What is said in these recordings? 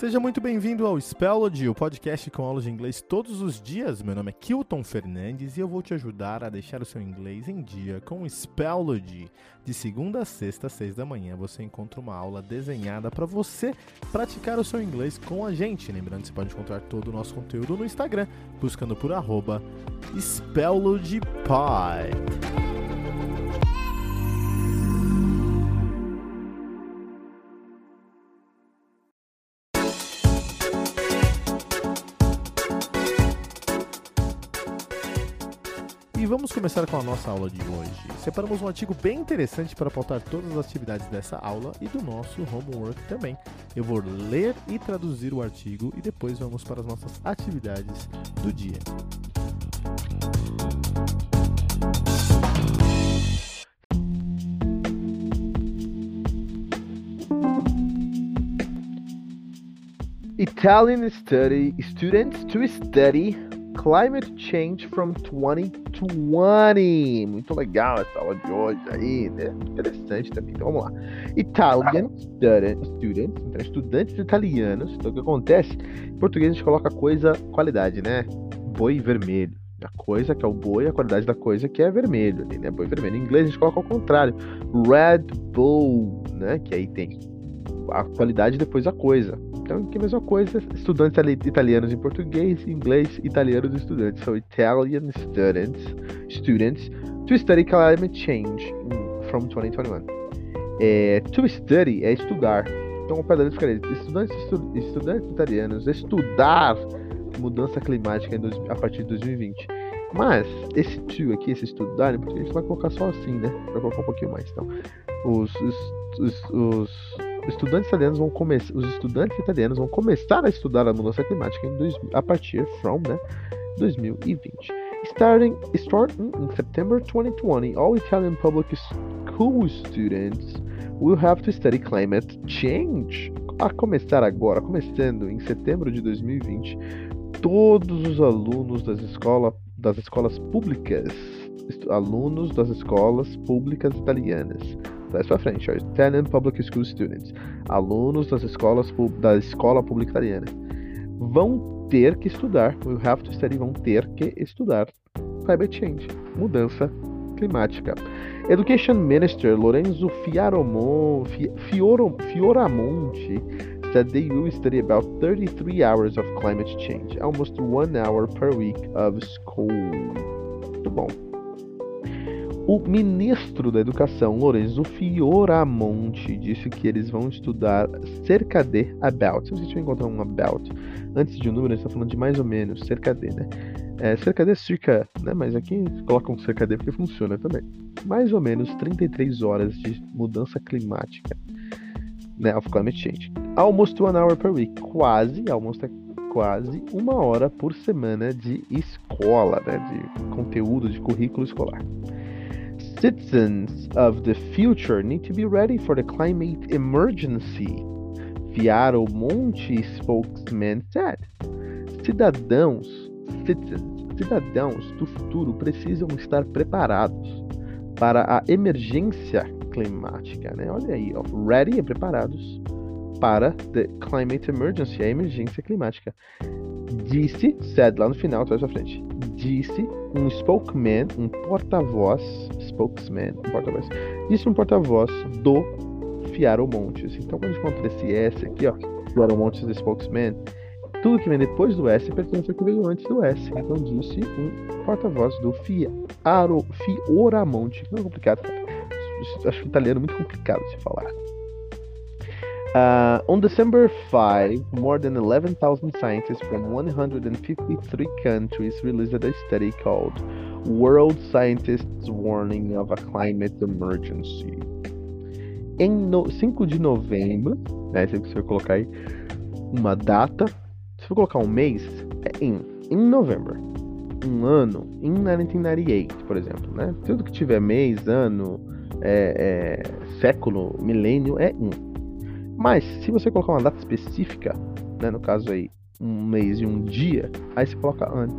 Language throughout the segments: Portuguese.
Seja muito bem-vindo ao Spellody, o podcast com aulas de inglês todos os dias. Meu nome é Kilton Fernandes e eu vou te ajudar a deixar o seu inglês em dia com o Spellody. De segunda a sexta, às seis da manhã, você encontra uma aula desenhada para você praticar o seu inglês com a gente. Lembrando que você pode encontrar todo o nosso conteúdo no Instagram, buscando por arroba SpellodyPod. Vamos começar com a nossa aula de hoje. Separamos um artigo bem interessante para pautar todas as atividades dessa aula e do nosso homework também. Eu vou ler e traduzir o artigo e depois vamos para as nossas atividades do dia. Italian study students to study Climate Change from 2020. Muito legal essa aula de hoje aí, né? Interessante também. Então vamos lá. Italian student, students, então, estudantes italianos. Então o que acontece? Em português a gente coloca coisa, qualidade, né? Boi vermelho. A coisa que é o boi, a qualidade da coisa que é vermelho, né? Boi vermelho. Em inglês a gente coloca ao contrário. Red Bull, né? Que aí tem a qualidade depois a coisa. Então, que mesma coisa, estudantes italianos em português, inglês, italianos estudantes. So, Italian students, students to study climate change from 2021. É, to study é estudar. Então, o pedal ficaria estudantes, estu, estudantes italianos estudar mudança climática a partir de 2020. Mas, esse to aqui, esse estudar, porque a gente vai colocar só assim, né? Vai colocar um pouquinho mais. Então, os, os, os, os estudantes italianos vão começar, os estudantes italianos vão começar a estudar a mudança climática em dois, a partir from né, 2020. Starting, starting in September 2020, all Italian public school students will have to study climate change. A começar agora, começando em setembro de 2020, todos os alunos das, escola, das escolas públicas, alunos das escolas públicas italianas, mais pra frente, ó, Italian Public School Students, alunos das escolas da escola pública italiana, vão ter que estudar, will have to study, vão ter que estudar climate change, mudança climática. Education Minister Lorenzo Fioramonte said they will study about 33 hours of climate change, almost one hour per week of school. Muito bom. O ministro da Educação, Lorenzo Fioramonte, disse que eles vão estudar cerca de about. Se a gente vai encontrar um about antes de um número, a gente está falando de mais ou menos, cerca de, né? É, cerca de circa, né? Mas aqui colocam cerca de porque funciona também. Mais ou menos 33 horas de mudança climática, né? Of climate change. Almost one hour per week. Quase, almost é quase uma hora por semana de escola, né? De conteúdo, de currículo escolar. Citizens of the future need to be ready for the climate emergency, Viaro Monte spokesman said. Cidadãos, citizens, cidadãos do futuro precisam estar preparados para a emergência climática, né? Olha aí, ó, ready é preparados para the climate emergency, a emergência climática. Disse, said lá no final, atrás da frente. Disse um spokesman, um porta-voz, spokesman, um porta-voz, disse um porta-voz do Fiaro Montes. Então, quando encontra esse S aqui, ó, Fiaro Montes do spokesman, tudo que vem depois do S pertence ao que veio antes do S. Então, disse um porta-voz do Fiaro, Fioramonte. Não é complicado, acho o italiano muito complicado de falar. Uh, on December 5, more than 11,000 scientists from 153 countries released a study called World Scientists Warning of a Climate Emergency. Em no, 5 de novembro, né, se você colocar aí uma data, se for colocar um mês, é em, em novembro. Um ano, em 1998, por exemplo, né? Tudo que tiver mês, ano, é, é, século, milênio, é em. Mas, se você colocar uma data específica, né, no caso aí, um mês e um dia, aí você coloca ano.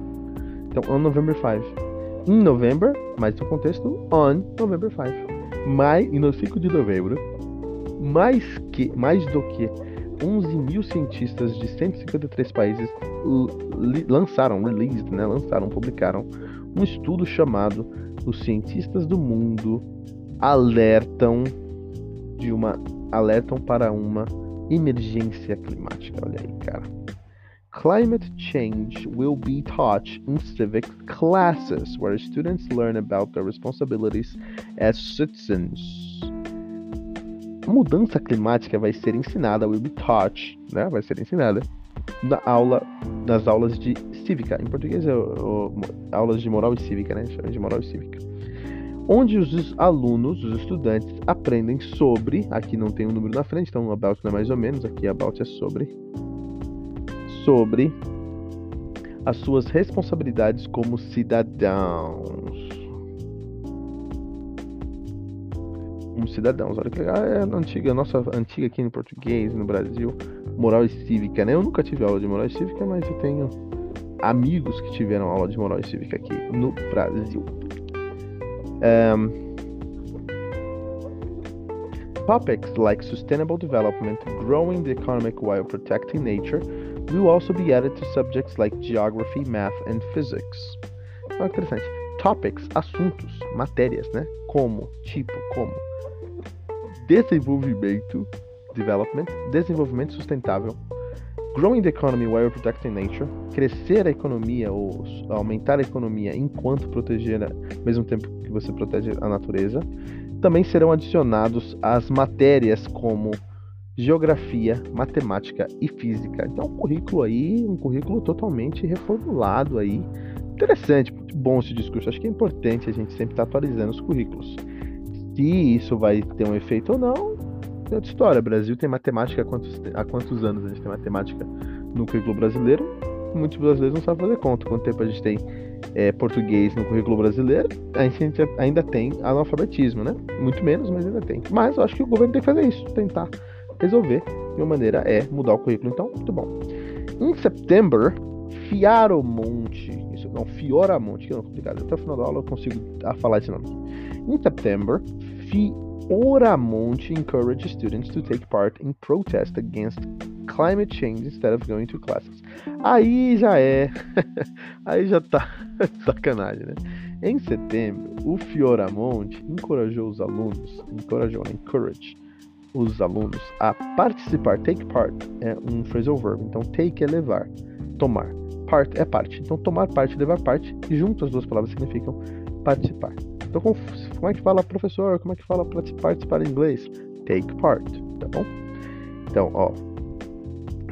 Então, on November 5. Em novembro, mas no contexto, on November 5. Mais, no 5 de novembro, mais, que, mais do que 11 mil cientistas de 153 países lançaram, released, né, lançaram, publicaram um estudo chamado Os Cientistas do Mundo Alertam de uma alertam para uma emergência climática. Olha aí, cara. Climate change will be taught in civic classes where students learn about their responsibilities as citizens. Mudança climática vai ser ensinada, will be taught, né? Vai ser ensinada na aula, nas aulas de cívica. Em português é aulas de moral e cívica, né? De moral e cívica. Onde os alunos, os estudantes, aprendem sobre. Aqui não tem um número na frente, então about não é mais ou menos. Aqui about é sobre sobre as suas responsabilidades como cidadãos. Como cidadãos, olha que legal. É a antiga, nossa antiga aqui em português, no Brasil, moral e cívica, né? Eu nunca tive aula de moral e cívica, mas eu tenho amigos que tiveram aula de moral e cívica aqui no Brasil. Um, topics like sustainable development, growing the economy while protecting nature, will also be added to subjects like geography, math and physics. Então, interessante. Topics, assuntos, matérias, né? Como, tipo, como. Desenvolvimento, development, desenvolvimento sustentável. Growing the economy while protecting nature. Crescer a economia ou aumentar a economia enquanto proteger, ao mesmo tempo que você protege a natureza. Também serão adicionados as matérias como geografia, matemática e física. Então, um currículo aí, um currículo totalmente reformulado aí. Interessante, bom esse discurso. Acho que é importante a gente sempre estar atualizando os currículos. Se isso vai ter um efeito ou não, é outra história. O Brasil tem matemática há quantos, há quantos anos a gente tem matemática no currículo brasileiro? Muitos brasileiros não sabem fazer conta. Quanto tempo a gente tem é, português no currículo brasileiro? A gente ainda tem analfabetismo, né? Muito menos, mas ainda tem. Mas eu acho que o governo tem que fazer isso, tentar resolver de uma maneira é mudar o currículo. Então, muito bom. Em setembro, Fiaromonte, isso não, Fioramonte, que é complicado. Até o final da aula eu consigo falar esse nome. Em setembro, Fioramonte encourage students to take part in protest against climate change instead of going to classes. Aí já é, aí já tá sacanagem, né? Em setembro, o Fioramonte encorajou os alunos, encorajou, né? encourage, os alunos a participar. Take part é um phrasal verb. Então, take é levar, tomar. Part é parte. Então, tomar parte, levar parte, junto as duas palavras significam participar. Então, como, como é que fala professor? Como é que fala participar em inglês? Take part, tá bom? Então, ó.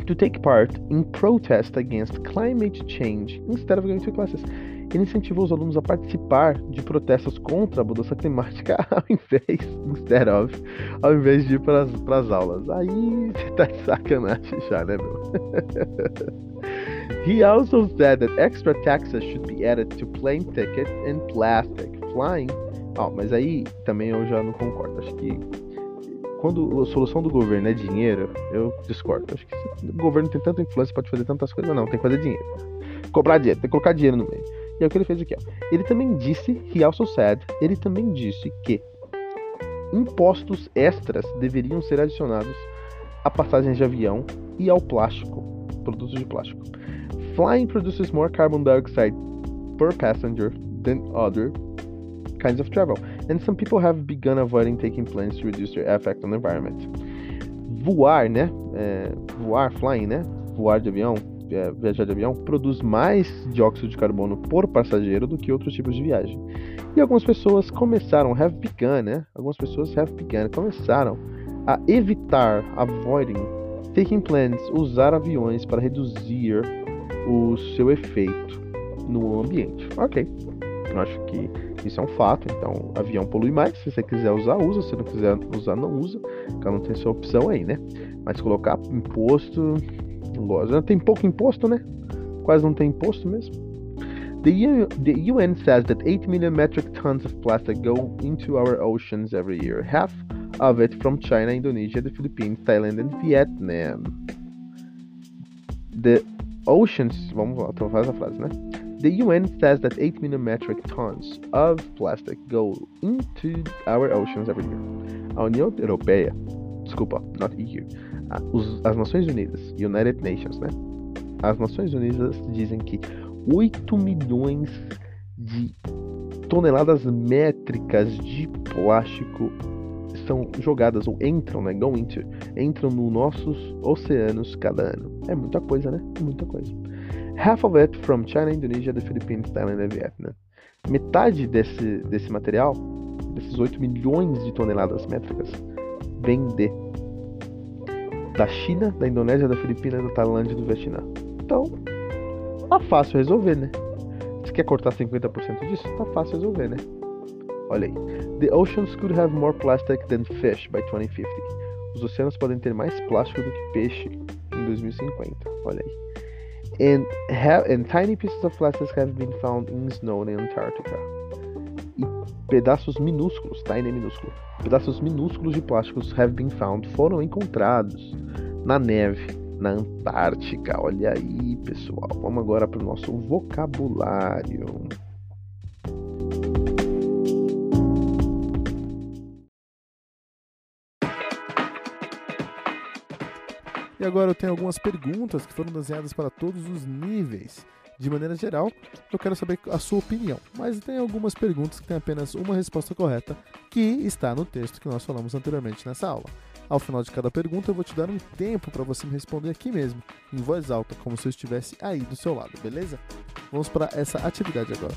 To take part in protest against climate change instead of going to classes ele incentivou os alunos a participar de protestos contra a mudança climática ao invés, instead of, ao invés de ir para as aulas. Aí você tá de sacanagem já, né, meu? He also said that extra taxes should be added to plane tickets and plastic flying. Oh, mas aí também eu já não concordo. Acho que quando a solução do governo é dinheiro, eu discordo. Acho que o governo tem tanta influência, pode fazer tantas coisas, não, tem que fazer dinheiro. Cobrar dinheiro, tem que colocar dinheiro no meio. E é o que ele fez aqui. Ó. Ele também disse, he also said, ele também disse que impostos extras deveriam ser adicionados a passagens de avião e ao plástico, produtos de plástico. Flying produces more carbon dioxide per passenger than other kinds of travel, and some people have begun avoiding taking planes to reduce their effect on the environment. Voar, né? É, voar, flying, né? Voar de avião é, viajar de avião produz mais dióxido de carbono por passageiro do que outros tipos de viagem. E algumas pessoas começaram, have begun, né? Algumas pessoas have begun, começaram a evitar, avoiding, taking planes, usar aviões para reduzir o seu efeito no ambiente. Ok, eu acho que isso é um fato. Então, avião polui mais. Se você quiser usar, usa. Se não quiser usar, não usa. Cada um tem sua opção aí, né? Mas colocar imposto Lógico, tem pouco imposto, né? Quase não tem imposto mesmo. The, the UN says that 8 million metric tons of plastic go into our oceans every year, half of it from China, Indonesia, the Philippines, Thailand, and Vietnam. The oceans. Vamos lá, então faz a frase, né? The UN says that 8 million metric tons of plastic go into our oceans every year. A União Europeia desculpa, not EU. Os, as Nações Unidas, United Nations, né? As Nações Unidas dizem que 8 milhões de toneladas métricas de plástico são jogadas ou entram, né? Go into, entram nos nossos oceanos cada ano. É muita coisa, né? É muita coisa. Half of it from China, Indonesia, the Philippines, Thailand and Vietnam. Metade desse, desse material, desses 8 milhões de toneladas métricas, vem de da China, da Indonésia, da Filipina, da Tailândia e do Vietnã. Então, tá fácil resolver, né? Se quer cortar 50% disso, tá fácil resolver, né? Olha aí. The oceans could have more plastic than fish by 2050. Os oceanos podem ter mais plástico do que peixe em 2050. Olha aí. And, have, and tiny pieces of plastic have been found in snow in Antarctica. E pedaços minúsculos, tiny minúsculo, pedaços minúsculos de plásticos have been found foram encontrados na neve na Antártica. Olha aí, pessoal. Vamos agora para o nosso vocabulário. Agora eu tenho algumas perguntas que foram desenhadas para todos os níveis. De maneira geral, eu quero saber a sua opinião, mas tem algumas perguntas que têm apenas uma resposta correta, que está no texto que nós falamos anteriormente nessa aula. Ao final de cada pergunta, eu vou te dar um tempo para você me responder aqui mesmo, em voz alta, como se eu estivesse aí do seu lado, beleza? Vamos para essa atividade agora.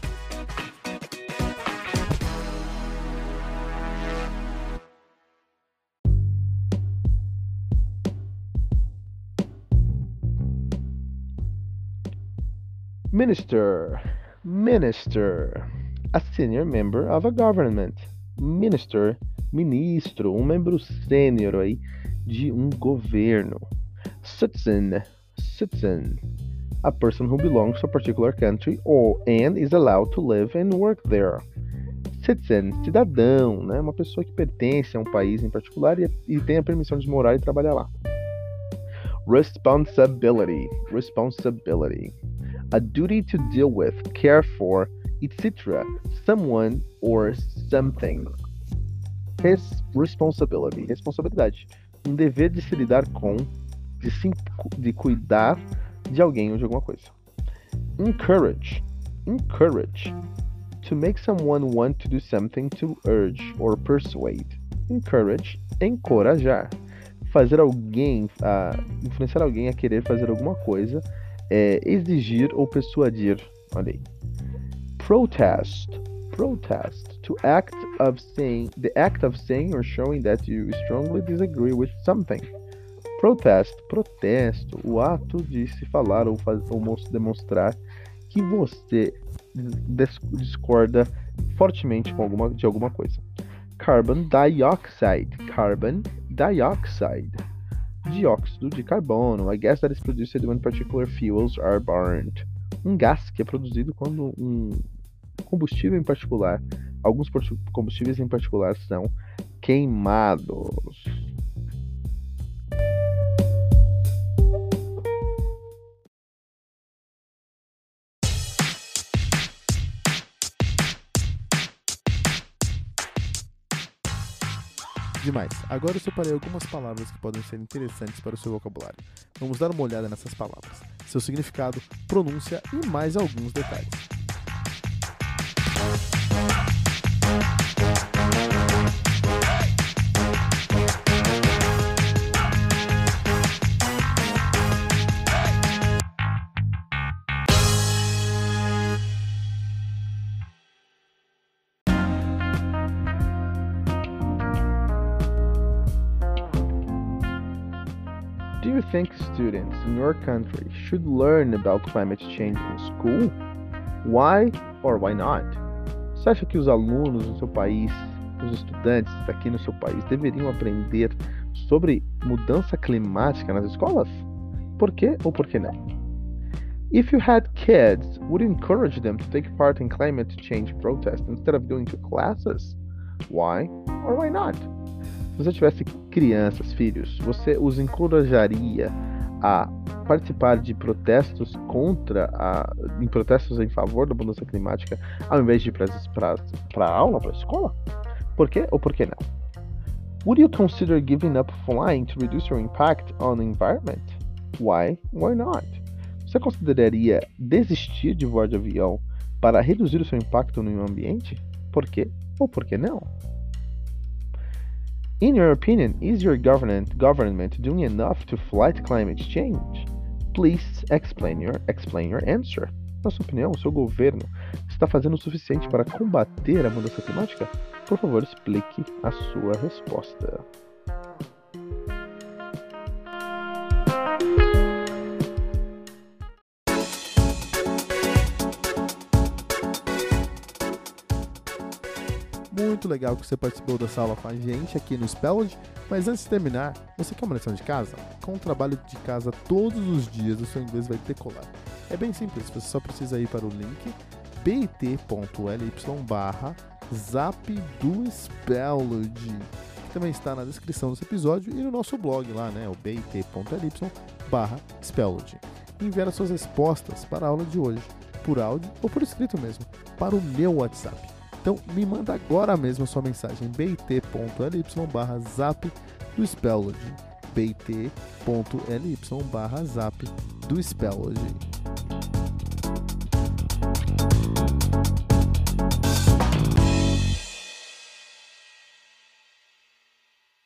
Minister. Minister. A senior member of a government. Minister. Ministro. Um membro sênior aí de um governo. Citizen. Citizen. A person who belongs to a particular country or and is allowed to live and work there. Citizen, cidadão, né? Uma pessoa que pertence a um país em particular e, e tem a permissão de morar e trabalhar lá. Responsibility. Responsibility a duty to deal with, care for, etc., someone or something. Res responsibility, responsabilidade. Um dever de se lidar com, de, se, de cuidar de alguém ou de alguma coisa. Encourage, encourage. To make someone want to do something to urge or persuade. Encourage, encorajar. Fazer alguém, uh, influenciar alguém a querer fazer alguma coisa é, exigir ou persuadir. Olha aí. Protest. Protest. To act of saying, the act of saying or showing that you strongly disagree with something. Protest, protesto, o ato de se falar ou, faz, ou demonstrar que você discorda fortemente com alguma, de alguma coisa. Carbon dioxide. Carbon dioxide dióxido de carbono, a gas that is produced when particular fuels are burned. Um gás que é produzido quando um combustível em particular, alguns combustíveis em particular são queimados. Demais. Agora eu separei algumas palavras que podem ser interessantes para o seu vocabulário. Vamos dar uma olhada nessas palavras, seu significado, pronúncia e mais alguns detalhes. Students in your country should learn about climate change in school? Why or why not? Você acha que os alunos no seu país, os estudantes aqui no seu país, deveriam aprender sobre mudança climática nas escolas? Por quê ou por que não? If you had kids, would you encourage them to take part in climate change protests instead of going to classes? Why or why not? Se você tivesse crianças, filhos, você os encorajaria a participar de protestos contra a, em protestos em favor da mudança climática, ao invés de ir para a aula, para a escola? Por quê ou por que não? Would you consider giving up flying to reduce your impact on the environment? Why? Why not? Você consideraria desistir de voar de avião para reduzir o seu impacto no meio ambiente? Por quê ou por que não? In your opinion, is your government government doing enough to fight climate change? Please explain your explain your answer. Na sua opinião, o seu governo está fazendo o suficiente para combater a mudança climática? Por favor, explique a sua resposta. Muito legal que você participou dessa aula com a gente aqui no Spelled. Mas antes de terminar, você quer uma lição de casa? Com o trabalho de casa todos os dias, o seu inglês vai decolar. É bem simples, você só precisa ir para o link bit.ly barra zap do Spelled, que também está na descrição desse episódio e no nosso blog lá, né, o bit.ly barra Spelled. Enviar as suas respostas para a aula de hoje, por áudio ou por escrito mesmo, para o meu WhatsApp. Então me manda agora mesmo a sua mensagem bit.ly barra zap do Spelled bit.ly barra zap do Spelled